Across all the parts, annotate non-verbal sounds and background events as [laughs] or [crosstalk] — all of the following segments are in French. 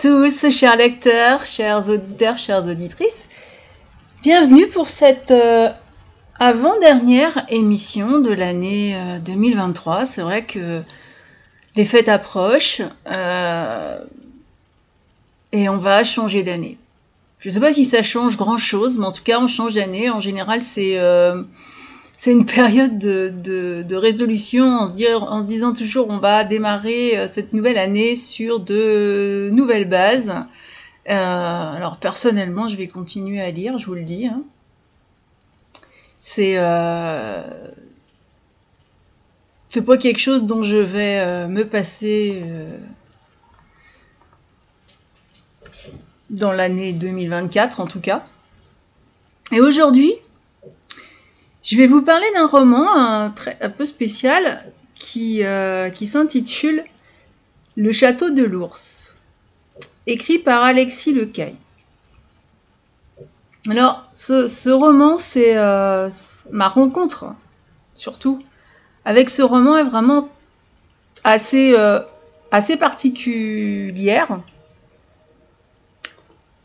Tous, chers lecteurs, chers auditeurs, chères auditrices. Bienvenue pour cette euh, avant-dernière émission de l'année 2023. C'est vrai que les fêtes approchent euh, et on va changer d'année. Je ne sais pas si ça change grand-chose, mais en tout cas, on change d'année. En général, c'est euh, c'est une période de, résolution en se, disant toujours on va démarrer euh, cette nouvelle année sur de nouvelles bases. Euh, alors personnellement, je vais continuer à lire, je vous le dis. Hein. C'est euh, c'est pas quelque chose dont je vais me passer dans l'année 2024 en tout cas. Et aujourd'hui, je vais vous parler d'un roman un, peu spécial qui, euh, qui s'intitule Le château de l'ours, écrit par Alexis Lecaille. Alors, ce, roman, c'est euh, ma rencontre, surtout, avec ce roman est vraiment assez, euh, assez particulière.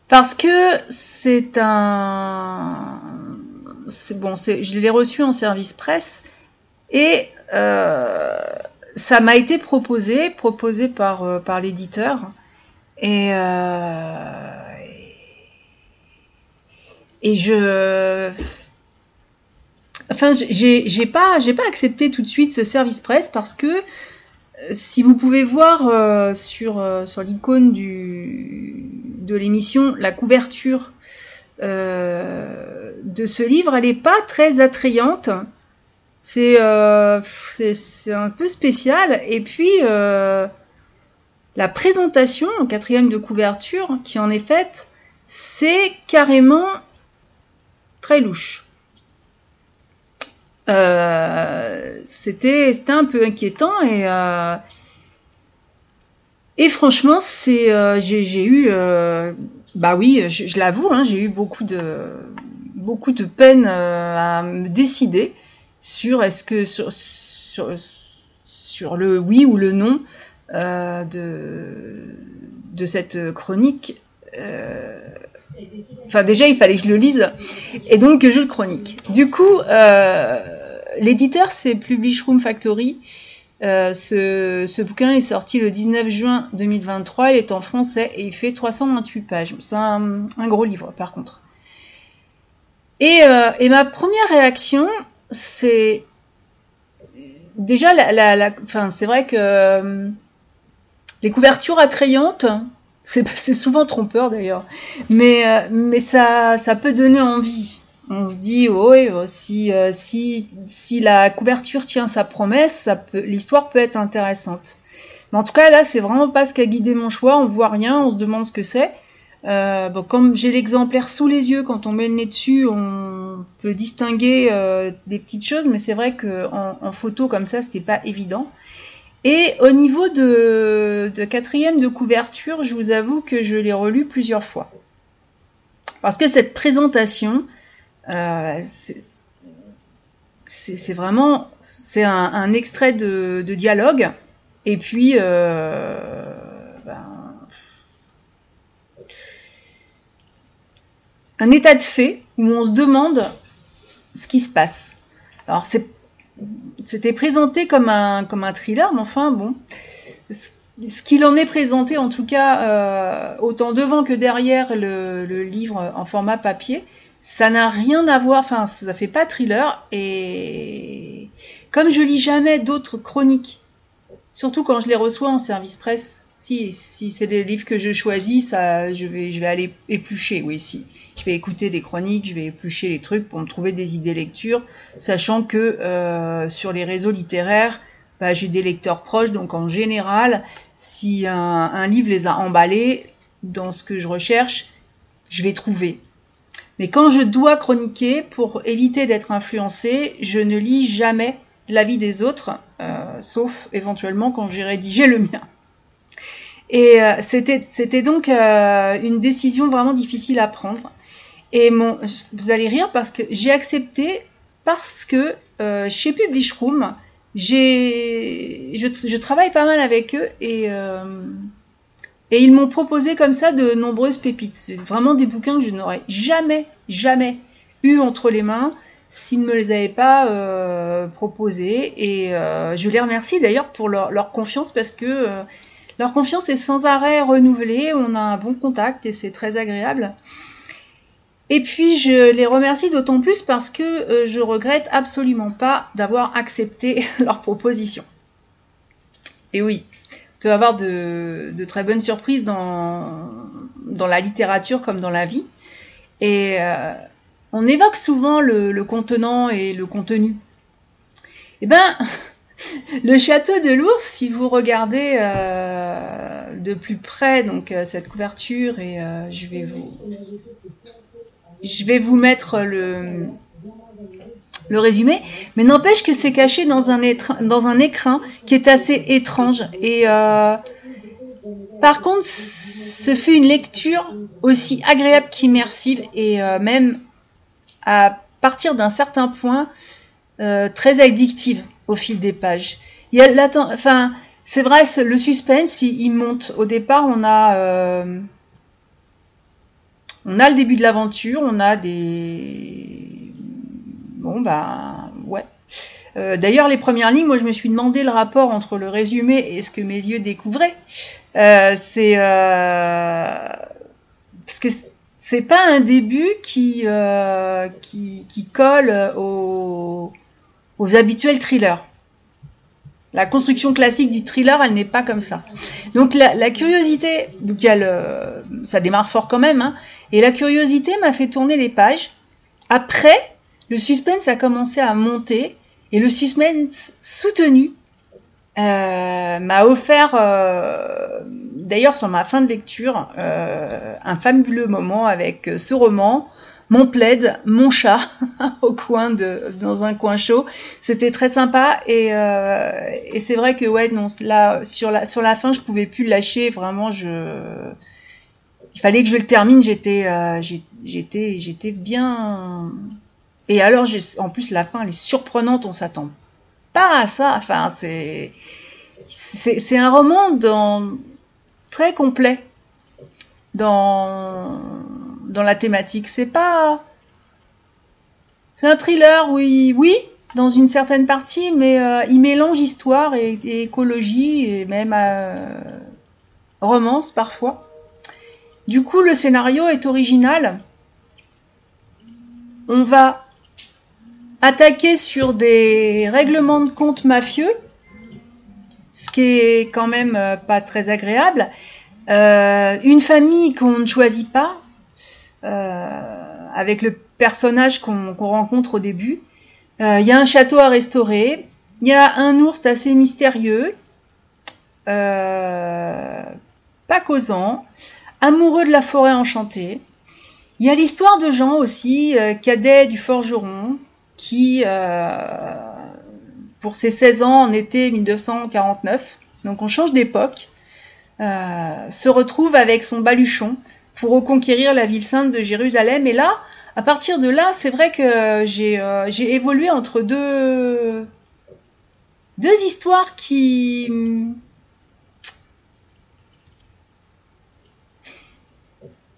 Parce que c'est un, bon, je l'ai reçu en service presse et euh, ça m'a été proposé, proposé par, euh, par l'éditeur. Et, euh, et je. Enfin, j'ai pas, pas accepté tout de suite ce service presse parce que si vous pouvez voir sur, sur l'icône de l'émission la couverture euh, de ce livre, elle n'est pas très attrayante. Euh, c'est un peu spécial. Et puis, euh, la présentation en quatrième de couverture qui en est faite, c'est carrément très louche. C'était un peu inquiétant et, et franchement, j'ai eu bah oui, je, l'avoue, hein, j'ai eu beaucoup de, beaucoup de peine euh, à me décider sur est-ce que sur, sur, le oui ou le non euh, de, de cette chronique. Euh, enfin, déjà, il fallait que je le lise et donc que je le chronique. Du coup, l'éditeur, c'est Publish Room Factory. Euh, ce, bouquin est sorti le 19 juin 2023, il est en français et il fait 328 pages. C'est un, gros livre par contre. Et, euh, ma première réaction, c'est déjà la, c'est vrai que euh, les couvertures attrayantes, c'est [laughs] souvent trompeur d'ailleurs, mais, ça peut donner envie on se dit oh, si, euh, si, si la couverture tient sa promesse, l'histoire peut être intéressante. Mais en tout cas là c'est vraiment pas ce qui a guidé mon choix, on voit rien, on se demande ce que c'est. Euh, bon, comme j'ai l'exemplaire sous les yeux, quand on met le nez dessus, on peut distinguer euh, des petites choses, mais c'est vrai qu'en en, photo comme ça, c'était pas évident. Et au niveau de, de quatrième de couverture, je vous avoue que je l'ai relu plusieurs fois. Parce que cette présentation, euh, c'est vraiment c'est un, extrait de, dialogue et puis euh, ben, un état de fait où on se demande ce qui se passe. Alors c'était présenté comme un, comme un thriller, mais enfin bon, ce qu'il en est présenté en tout cas, euh, autant devant que derrière le, livre en format papier, ça n'a rien à voir, enfin ça fait pas thriller et comme je lis jamais d'autres chroniques, surtout quand je les reçois en service presse, si, si c'est des livres que je choisis, ça, je vais, je vais aller éplucher, oui, si. Je vais écouter des chroniques, je vais éplucher les trucs pour me trouver des idées lecture, sachant que euh, sur les réseaux littéraires, bah, j'ai des lecteurs proches, donc en général, si un, livre les a emballés dans ce que je recherche, je vais trouver. Mais quand je dois chroniquer, pour éviter d'être influencé, je ne lis jamais l'avis des autres, euh, sauf éventuellement quand j'ai rédigé le mien. Et euh, c'était donc euh, une décision vraiment difficile à prendre. Et vous allez rire parce que j'ai accepté parce que chez Publish Room, je, travaille pas mal avec eux et Et ils m'ont proposé comme ça de nombreuses pépites. C'est vraiment des bouquins que je n'aurais jamais, jamais eu entre les mains s'ils ne me les avaient pas euh, proposés. Et euh, je les remercie d'ailleurs pour leur, confiance parce que euh, leur confiance est sans arrêt renouvelée. On a un bon contact et c'est très agréable. Et puis je les remercie d'autant plus parce que je regrette absolument pas d'avoir accepté [laughs] leur proposition. Et oui, on peut avoir de, très bonnes surprises dans, la littérature comme dans la vie. Et on évoque souvent le, contenant et le contenu. Eh ben, [laughs] le château de l'ours, si vous regardez euh, de plus près donc euh, cette couverture et euh, je vais vous je vais vous mettre le le résumé, mais n'empêche que c'est caché dans un, dans un écrin qui est assez étrange et par contre, ce fut une lecture aussi agréable qu'immersive et même à partir d'un certain point euh, très addictive au fil des pages. Il y a enfin, c'est vrai, le suspense, il, monte. Au départ, on a, euh, on a le début de l'aventure, on a des, bon bah ouais. Euh, d'ailleurs, les premières lignes, moi, je me suis demandé le rapport entre le résumé et ce que mes yeux découvraient. c'est parce que c'est pas un début euh, qui, colle aux, habituels thrillers. La construction classique du thriller, elle n'est pas comme ça. Donc la, curiosité, ça démarre fort quand même, hein, et la curiosité m'a fait tourner les pages. Après, le suspense a commencé à monter, et le suspense soutenu euh, m'a offert, euh, d'ailleurs sur ma fin de lecture, euh, un fabuleux moment avec ce roman, mon plaid, mon chat [laughs] au coin de, dans un coin chaud. C'était très sympa et, et c'est vrai que ouais non là sur la sur la fin je pouvais plus lâcher vraiment je il fallait que je le termine j'étais j'étais j'étais bien et alors en plus la fin elle est surprenante on s'attend pas à ça. Enfin, c'est c'est un roman dans, très complet dans dans la thématique. C'est pas c'est un thriller, oui, oui, dans une certaine partie, mais euh, il mélange histoire et, écologie et même euh, romance parfois. Du coup, le scénario est original. On va attaquer sur des règlements de compte mafieux, ce qui est quand même euh, pas très agréable. Une famille qu'on ne choisit pas, avec le personnage qu'on rencontre au début. Il y a un château à restaurer. Il y a un ours assez mystérieux, pas causant, amoureux de la forêt enchantée. Il y a l'histoire de Jean aussi, cadet du forgeron, qui, euh, pour ses 16 ans en été 1949, donc on change d'époque, euh, se retrouve avec son baluchon pour reconquérir la ville sainte de Jérusalem. Et là, à partir de là, c'est vrai que j'ai euh, évolué entre deux, deux histoires qui...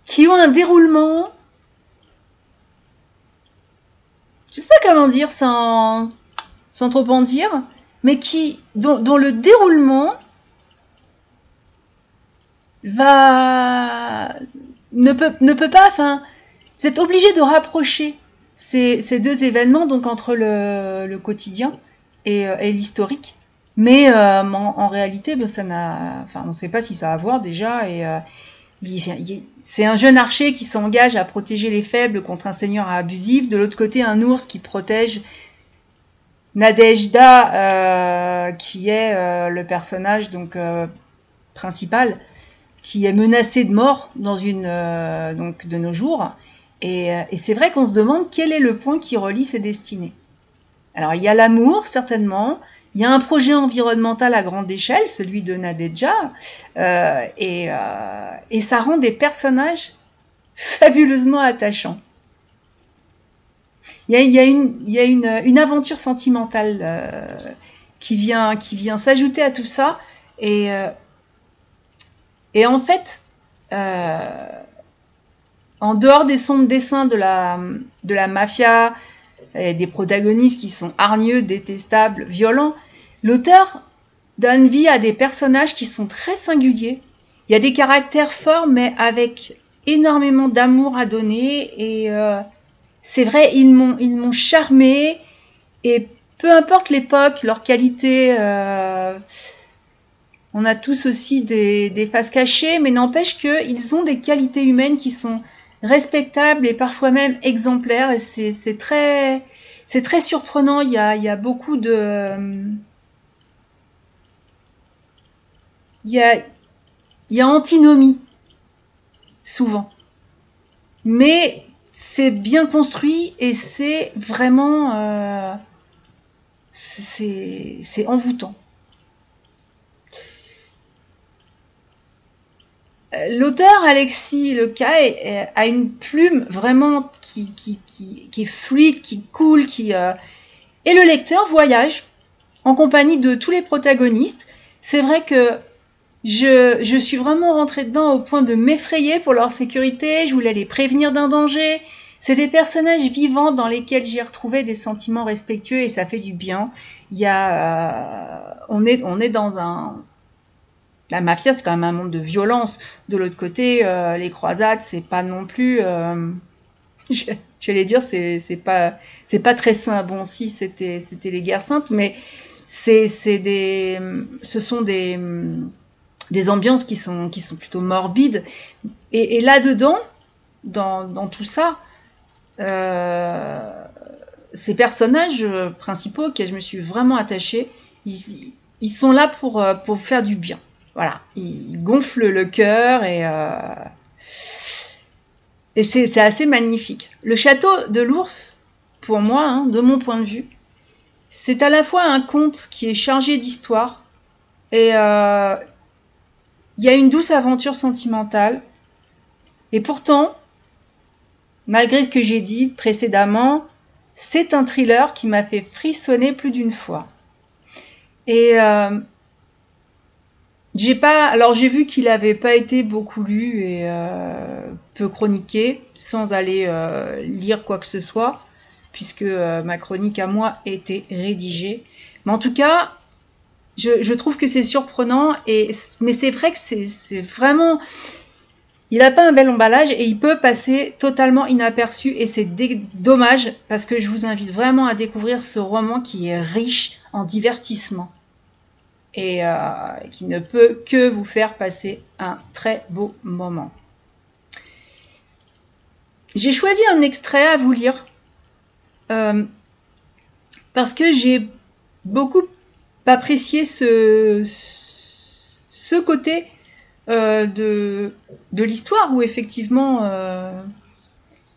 qui ont un déroulement je sais pas comment dire sans, sans trop en dire, mais qui, dont, le déroulement va ne peut, ne peut pas, enfin, vous êtes obligé de rapprocher ces, ces, deux événements, donc entre le, le quotidien et, euh, et l'historique. Mais euh, en, réalité, ben, ça n'a, enfin, on ne sait pas si ça a à voir déjà, et, euh, c'est un jeune archer qui s'engage à protéger les faibles contre un seigneur abusif. De l'autre côté, un ours qui protège Nadejda, qui est le personnage donc principal, qui est menacé de mort dans une donc de nos jours. Et, et c'est vrai qu'on se demande quel est le point qui relie ces destinées. Alors il y a l'amour certainement, il y a un projet environnemental à grande échelle, celui de Nadejda, euh, euh, et, ça rend des personnages fabuleusement attachants. Il y a, une, aventure sentimentale euh, qui vient, qui vient s'ajouter à tout ça, et Et en fait, euh, en dehors des sombres dessins de la, de la mafia, et des protagonistes qui sont hargneux, détestables, violents, l'auteur donne vie à des personnages qui sont très singuliers. Il y a des caractères forts, mais avec énormément d'amour à donner. Et euh, c'est vrai, ils m'ont, ils m'ont charmé. Et peu importe l'époque, leur qualité, euh, on a tous aussi des, faces cachées, mais n'empêche qu'ils ont des qualités humaines qui sont respectables et parfois même exemplaires. C'est très, surprenant. Il y a, beaucoup de, il y a, il antinomie souvent, mais c'est bien construit et c'est vraiment, euh, c'est envoûtant. L'auteur Alexis Lecaille a une plume vraiment qui, qui, est fluide, qui coule, qui euh, et le lecteur voyage en compagnie de tous les protagonistes. C'est vrai que je, je, suis vraiment rentrée dedans au point de m'effrayer pour leur sécurité. Je voulais les prévenir d'un danger. C'est des personnages vivants dans lesquels j'ai retrouvé des sentiments respectueux et ça fait du bien. Il y a, euh, on est, on est dans un, la mafia, c'est quand même un monde de violence. De l'autre côté, euh, les croisades, c'est pas non plus. Euh, [laughs] J'allais dire, c'est pas, c'est pas très sain. Bon, si c'était, c'était les guerres saintes, mais c'est, des, ce sont des, des ambiances qui sont, plutôt morbides. Et, là dedans, dans, tout ça, euh, ces personnages principaux auxquels je me suis vraiment attachée, ils, ils sont là pour faire du bien. Voilà, il gonfle le cœur et, euh, c'est assez magnifique. Le château de l'ours, pour moi, hein, de mon point de vue, c'est à la fois un conte qui est chargé d'histoire et euh, il y a une douce aventure sentimentale. Et pourtant, malgré ce que j'ai dit précédemment, c'est un thriller qui m'a fait frissonner plus d'une fois. Et euh, j'ai pas. Alors j'ai vu qu'il avait pas été beaucoup lu et euh, peu chroniqué, sans aller euh, lire quoi que ce soit, puisque euh, ma chronique à moi était rédigée. Mais en tout cas, je, je trouve que c'est surprenant et mais c'est vrai que c'est vraiment. Il n'a pas un bel emballage et il peut passer totalement inaperçu et c'est dommage parce que je vous invite vraiment à découvrir ce roman qui est riche en divertissement et euh, qui ne peut que vous faire passer un très beau moment. J'ai choisi un extrait à vous lire euh, parce que j'ai beaucoup apprécié ce, ce côté euh, de, de l'histoire où effectivement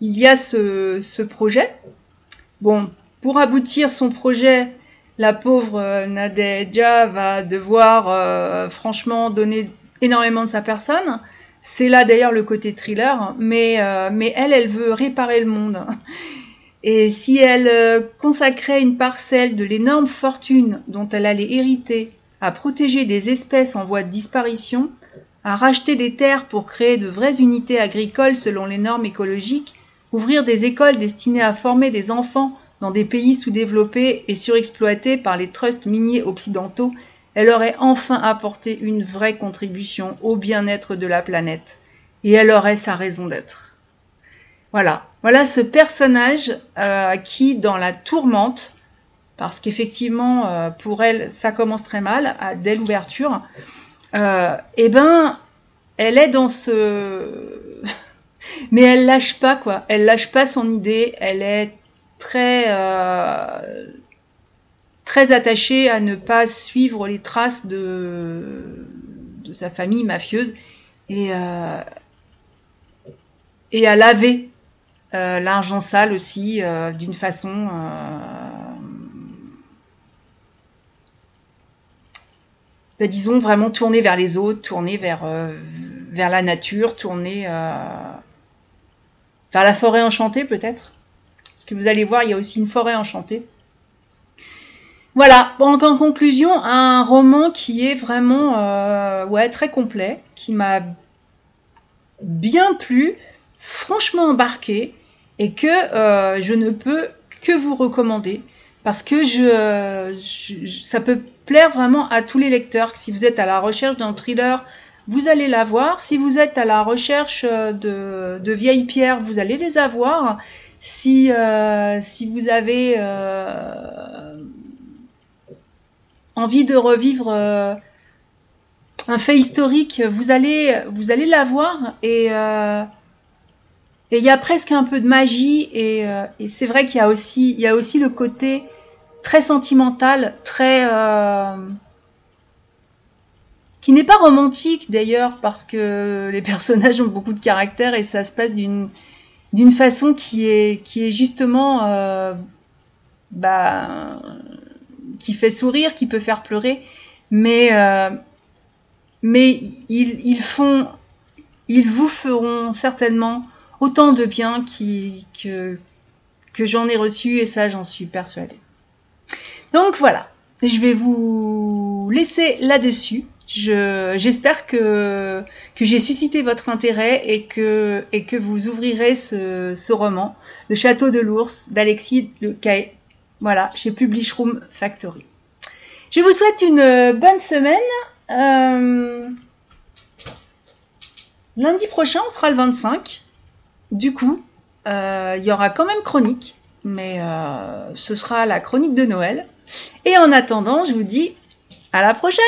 il y a ce, ce projet. Bon, pour aboutir son projet, la pauvre euh, Nadejda va devoir euh, franchement donner énormément de sa personne. C'est là d'ailleurs le côté thriller, mais, euh, mais elle, elle veut réparer le monde. Et si elle consacrait une parcelle de l'énorme fortune dont elle allait hériter à protéger des espèces en voie de disparition, à racheter des terres pour créer de vraies unités agricoles selon les normes écologiques, ouvrir des écoles destinées à former des enfants dans des pays sous-développés et surexploités par les trusts miniers occidentaux, elle aurait enfin apporté une vraie contribution au bien-être de la planète. Et elle aurait sa raison d'être. Voilà, voilà ce personnage euh, qui, dans la tourmente, parce qu'effectivement, euh, pour elle, ça commence très mal, dès l'ouverture, euh, eh ben, elle est dans ce... [laughs] Mais elle lâche pas, quoi. Elle lâche pas son idée, elle est très, euh, très attaché à ne pas suivre les traces de, de sa famille mafieuse et, euh, et à laver euh, l'argent sale aussi d'une façon ben, disons vraiment tourner vers les autres, tourner vers, vers la nature, tourner vers la forêt enchantée peut-être. Parce que vous allez voir, il y a aussi une forêt enchantée. Voilà, donc en conclusion, un roman qui est vraiment euh, ouais, très complet, qui m'a bien plu, franchement embarqué, et que euh, je ne peux que vous recommander, parce que je, ça peut plaire vraiment à tous les lecteurs. Si vous êtes à la recherche d'un thriller, vous allez l'avoir. Si vous êtes à la recherche de, de vieilles pierres, vous allez les avoir. Si, euh, si vous avez envie de revivre euh, un fait historique, vous allez, vous allez l'avoir et euh, il y a presque un peu de magie et, euh, c'est vrai qu'il y a aussi y a aussi le côté très sentimental, très qui n'est pas romantique d'ailleurs parce que les personnages ont beaucoup de caractère et ça se passe d'une d'une façon qui est qui est justement euh, bah, qui fait sourire, qui peut faire pleurer, mais, euh, mais ils, ils, font, ils vous feront certainement autant de bien qui, que, que j'en ai reçu et ça j'en suis persuadée. Donc voilà, je vais vous laisser là-dessus. J'espère que, j'ai suscité votre intérêt et que, vous ouvrirez ce, roman, Le Château de l'Ours d'Alexis Le Caet voilà, chez Publish Room Factory. Je vous souhaite une euh, bonne semaine. Euh, lundi prochain, on sera le 25. Du coup, euh, il y aura quand même chronique, mais ce sera la chronique de Noël. Et en attendant, je vous dis à la prochaine